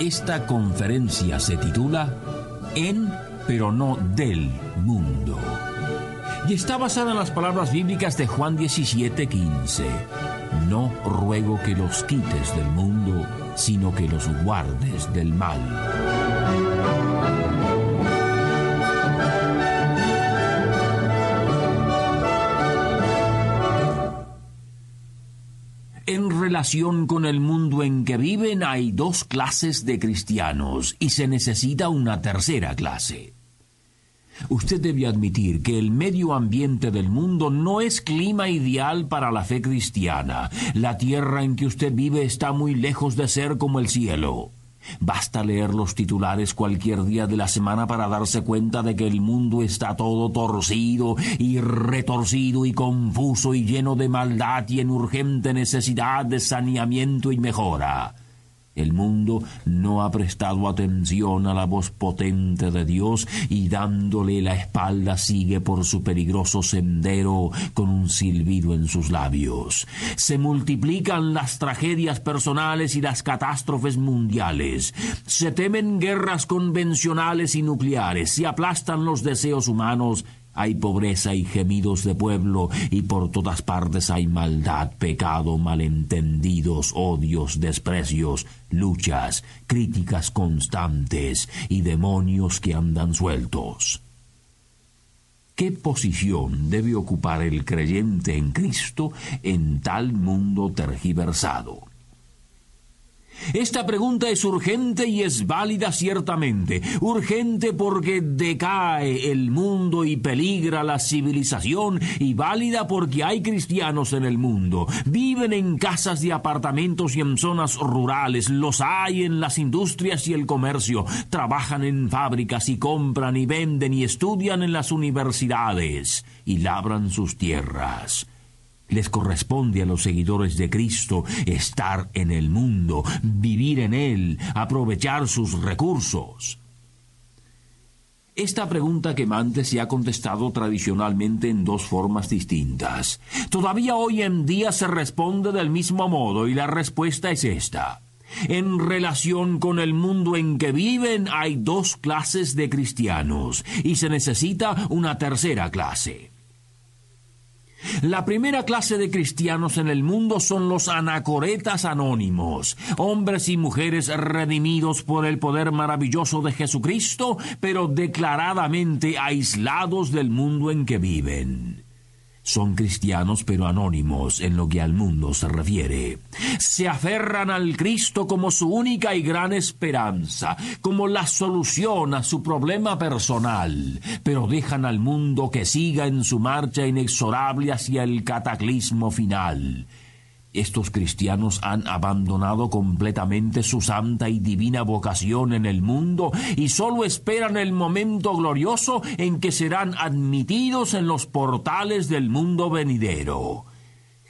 Esta conferencia se titula En, pero no del mundo. Y está basada en las palabras bíblicas de Juan 17:15. No ruego que los quites del mundo, sino que los guardes del mal. Relación con el mundo en que viven hay dos clases de cristianos y se necesita una tercera clase. Usted debe admitir que el medio ambiente del mundo no es clima ideal para la fe cristiana. La tierra en que usted vive está muy lejos de ser como el cielo. Basta leer los titulares cualquier día de la semana para darse cuenta de que el mundo está todo torcido y retorcido y confuso y lleno de maldad y en urgente necesidad de saneamiento y mejora. El mundo no ha prestado atención a la voz potente de Dios y dándole la espalda sigue por su peligroso sendero con un silbido en sus labios. Se multiplican las tragedias personales y las catástrofes mundiales. Se temen guerras convencionales y nucleares. Se aplastan los deseos humanos hay pobreza y gemidos de pueblo, y por todas partes hay maldad, pecado, malentendidos, odios, desprecios, luchas, críticas constantes y demonios que andan sueltos. ¿Qué posición debe ocupar el creyente en Cristo en tal mundo tergiversado? Esta pregunta es urgente y es válida ciertamente. Urgente porque decae el mundo y peligra la civilización y válida porque hay cristianos en el mundo. Viven en casas de apartamentos y en zonas rurales. Los hay en las industrias y el comercio. Trabajan en fábricas y compran y venden y estudian en las universidades y labran sus tierras. Les corresponde a los seguidores de Cristo estar en el mundo, vivir en él, aprovechar sus recursos. Esta pregunta quemante se ha contestado tradicionalmente en dos formas distintas. Todavía hoy en día se responde del mismo modo y la respuesta es esta. En relación con el mundo en que viven hay dos clases de cristianos y se necesita una tercera clase. La primera clase de cristianos en el mundo son los anacoretas anónimos, hombres y mujeres redimidos por el poder maravilloso de Jesucristo, pero declaradamente aislados del mundo en que viven. Son cristianos pero anónimos en lo que al mundo se refiere. Se aferran al Cristo como su única y gran esperanza, como la solución a su problema personal, pero dejan al mundo que siga en su marcha inexorable hacia el cataclismo final. Estos cristianos han abandonado completamente su santa y divina vocación en el mundo y solo esperan el momento glorioso en que serán admitidos en los portales del mundo venidero.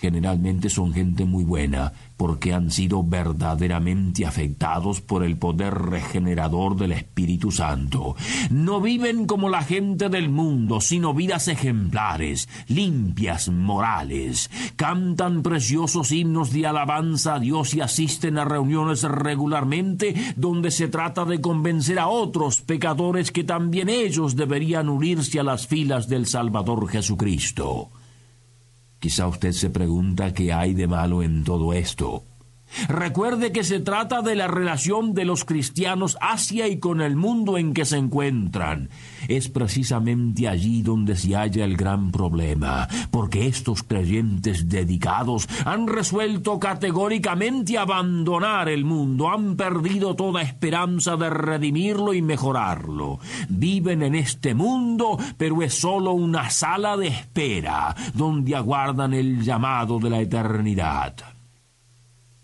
Generalmente son gente muy buena, porque han sido verdaderamente afectados por el poder regenerador del Espíritu Santo. No viven como la gente del mundo, sino vidas ejemplares, limpias, morales. Cantan preciosos himnos de alabanza a Dios y asisten a reuniones regularmente donde se trata de convencer a otros pecadores que también ellos deberían unirse a las filas del Salvador Jesucristo. Quizá usted se pregunta qué hay de malo en todo esto. Recuerde que se trata de la relación de los cristianos hacia y con el mundo en que se encuentran. Es precisamente allí donde se halla el gran problema, porque estos creyentes dedicados han resuelto categóricamente abandonar el mundo, han perdido toda esperanza de redimirlo y mejorarlo. Viven en este mundo, pero es sólo una sala de espera, donde aguardan el llamado de la eternidad.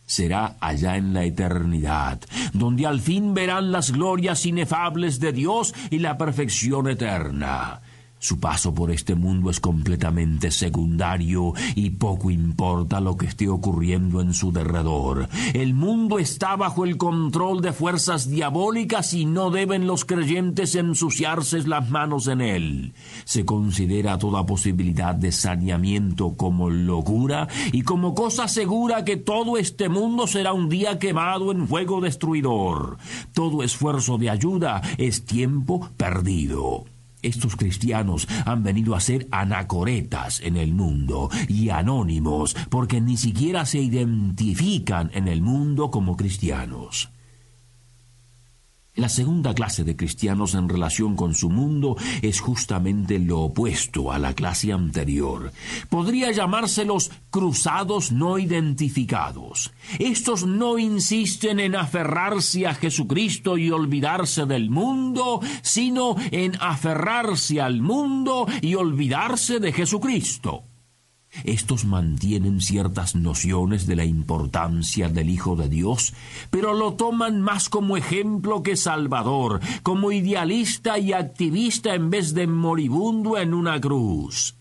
Será allá en la eternidad, donde al fin verán las glorias inefables de Dios y la perfección eterna. Su paso por este mundo es completamente secundario y poco importa lo que esté ocurriendo en su derredor. El mundo está bajo el control de fuerzas diabólicas y no deben los creyentes ensuciarse las manos en él. Se considera toda posibilidad de saneamiento como locura y como cosa segura que todo este mundo será un día quemado en fuego destruidor. Todo esfuerzo de ayuda es tiempo perdido. Estos cristianos han venido a ser anacoretas en el mundo y anónimos porque ni siquiera se identifican en el mundo como cristianos. La segunda clase de cristianos en relación con su mundo es justamente lo opuesto a la clase anterior. Podría llamárselos cruzados no identificados. Estos no insisten en aferrarse a Jesucristo y olvidarse del mundo, sino en aferrarse al mundo y olvidarse de Jesucristo. Estos mantienen ciertas nociones de la importancia del Hijo de Dios, pero lo toman más como ejemplo que salvador, como idealista y activista en vez de moribundo en una cruz.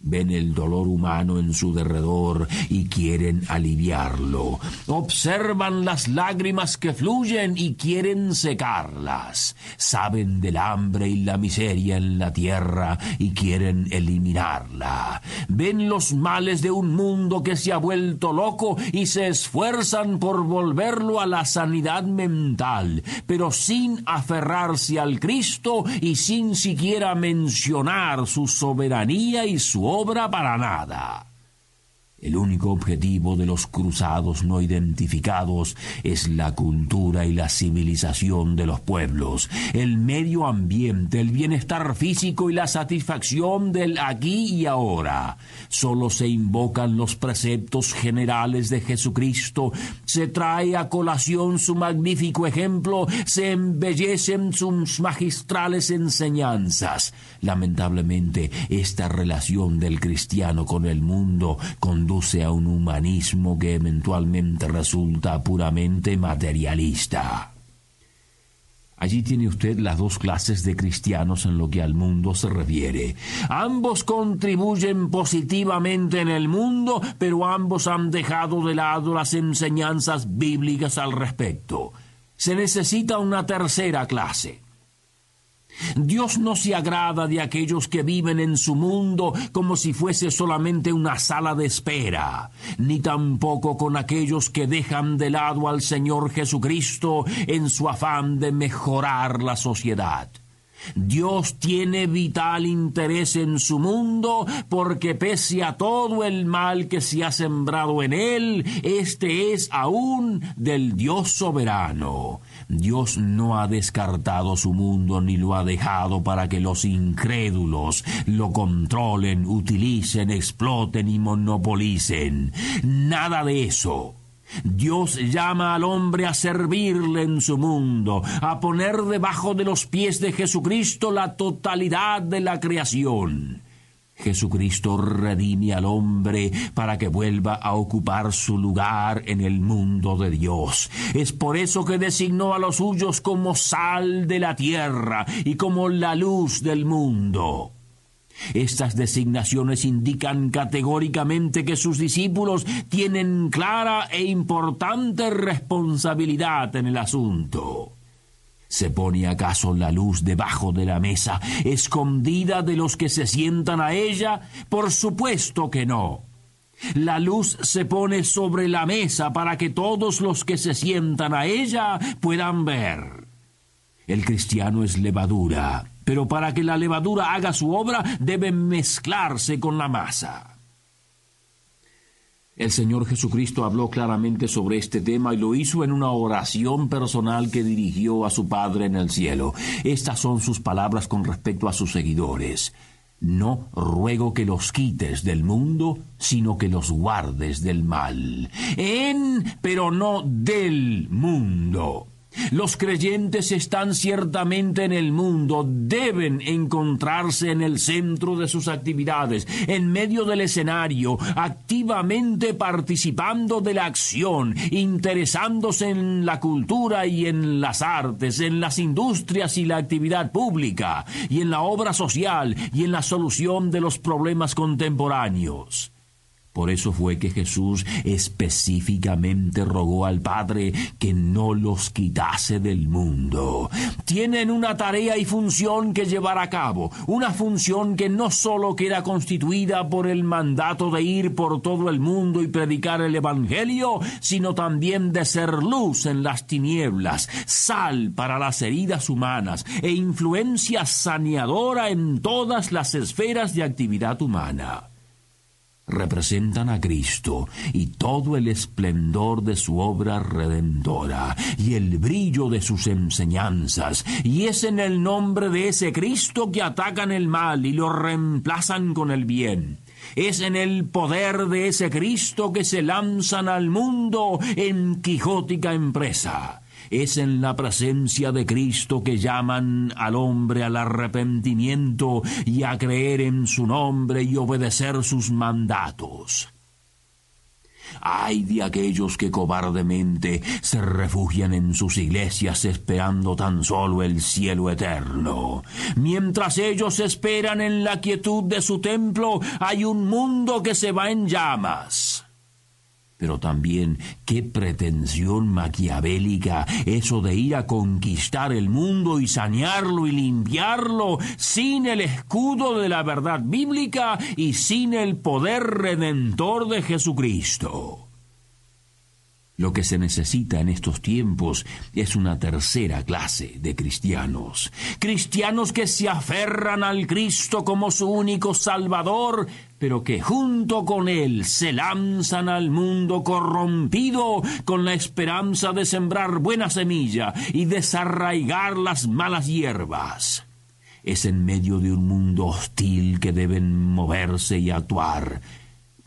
Ven el dolor humano en su derredor y quieren aliviarlo. Observan las lágrimas que fluyen y quieren secarlas. Saben del hambre y la miseria en la tierra y quieren eliminarla. Ven los males de un mundo que se ha vuelto loco y se esfuerzan por volverlo a la sanidad mental, pero sin aferrarse al Cristo y sin siquiera mencionar su soberanía y su obra para nada. El único objetivo de los cruzados no identificados es la cultura y la civilización de los pueblos, el medio ambiente, el bienestar físico y la satisfacción del aquí y ahora. Solo se invocan los preceptos generales de Jesucristo, se trae a colación su magnífico ejemplo, se embellecen sus magistrales enseñanzas. Lamentablemente, esta relación del cristiano con el mundo, con a un humanismo que eventualmente resulta puramente materialista. Allí tiene usted las dos clases de cristianos en lo que al mundo se refiere. Ambos contribuyen positivamente en el mundo, pero ambos han dejado de lado las enseñanzas bíblicas al respecto. Se necesita una tercera clase. Dios no se agrada de aquellos que viven en su mundo como si fuese solamente una sala de espera, ni tampoco con aquellos que dejan de lado al Señor Jesucristo en su afán de mejorar la sociedad. Dios tiene vital interés en su mundo porque pese a todo el mal que se ha sembrado en él, este es aún del Dios soberano. Dios no ha descartado su mundo ni lo ha dejado para que los incrédulos lo controlen, utilicen, exploten y monopolicen. Nada de eso. Dios llama al hombre a servirle en su mundo, a poner debajo de los pies de Jesucristo la totalidad de la creación. Jesucristo redime al hombre para que vuelva a ocupar su lugar en el mundo de Dios. Es por eso que designó a los suyos como sal de la tierra y como la luz del mundo. Estas designaciones indican categóricamente que sus discípulos tienen clara e importante responsabilidad en el asunto. ¿Se pone acaso la luz debajo de la mesa, escondida de los que se sientan a ella? Por supuesto que no. La luz se pone sobre la mesa para que todos los que se sientan a ella puedan ver. El cristiano es levadura, pero para que la levadura haga su obra debe mezclarse con la masa. El Señor Jesucristo habló claramente sobre este tema y lo hizo en una oración personal que dirigió a su Padre en el cielo. Estas son sus palabras con respecto a sus seguidores. No ruego que los quites del mundo, sino que los guardes del mal. En, pero no del mundo. Los creyentes están ciertamente en el mundo, deben encontrarse en el centro de sus actividades, en medio del escenario, activamente participando de la acción, interesándose en la cultura y en las artes, en las industrias y la actividad pública, y en la obra social y en la solución de los problemas contemporáneos. Por eso fue que Jesús específicamente rogó al Padre que no los quitase del mundo. Tienen una tarea y función que llevar a cabo, una función que no sólo queda constituida por el mandato de ir por todo el mundo y predicar el Evangelio, sino también de ser luz en las tinieblas, sal para las heridas humanas e influencia saneadora en todas las esferas de actividad humana representan a Cristo y todo el esplendor de su obra redentora y el brillo de sus enseñanzas, y es en el nombre de ese Cristo que atacan el mal y lo reemplazan con el bien. Es en el poder de ese Cristo que se lanzan al mundo en quijótica empresa es en la presencia de Cristo que llaman al hombre al arrepentimiento y a creer en su nombre y obedecer sus mandatos. Ay de aquellos que cobardemente se refugian en sus iglesias esperando tan solo el cielo eterno. Mientras ellos esperan en la quietud de su templo, hay un mundo que se va en llamas. Pero también qué pretensión maquiavélica eso de ir a conquistar el mundo y sanearlo y limpiarlo sin el escudo de la verdad bíblica y sin el poder redentor de Jesucristo. Lo que se necesita en estos tiempos es una tercera clase de cristianos. Cristianos que se aferran al Cristo como su único Salvador, pero que junto con Él se lanzan al mundo corrompido con la esperanza de sembrar buena semilla y desarraigar las malas hierbas. Es en medio de un mundo hostil que deben moverse y actuar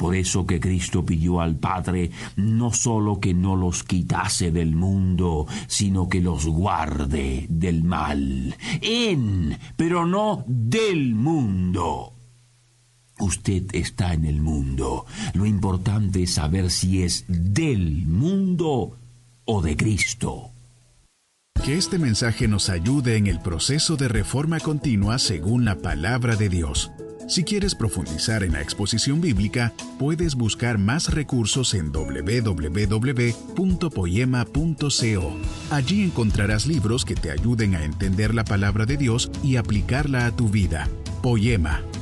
por eso que Cristo pidió al Padre no sólo que no los quitase del mundo, sino que los guarde del mal. En, pero no del mundo. Usted está en el mundo. Lo importante es saber si es del mundo o de Cristo. Que este mensaje nos ayude en el proceso de reforma continua según la palabra de Dios. Si quieres profundizar en la exposición bíblica, puedes buscar más recursos en www.poema.co. Allí encontrarás libros que te ayuden a entender la palabra de Dios y aplicarla a tu vida. Poema,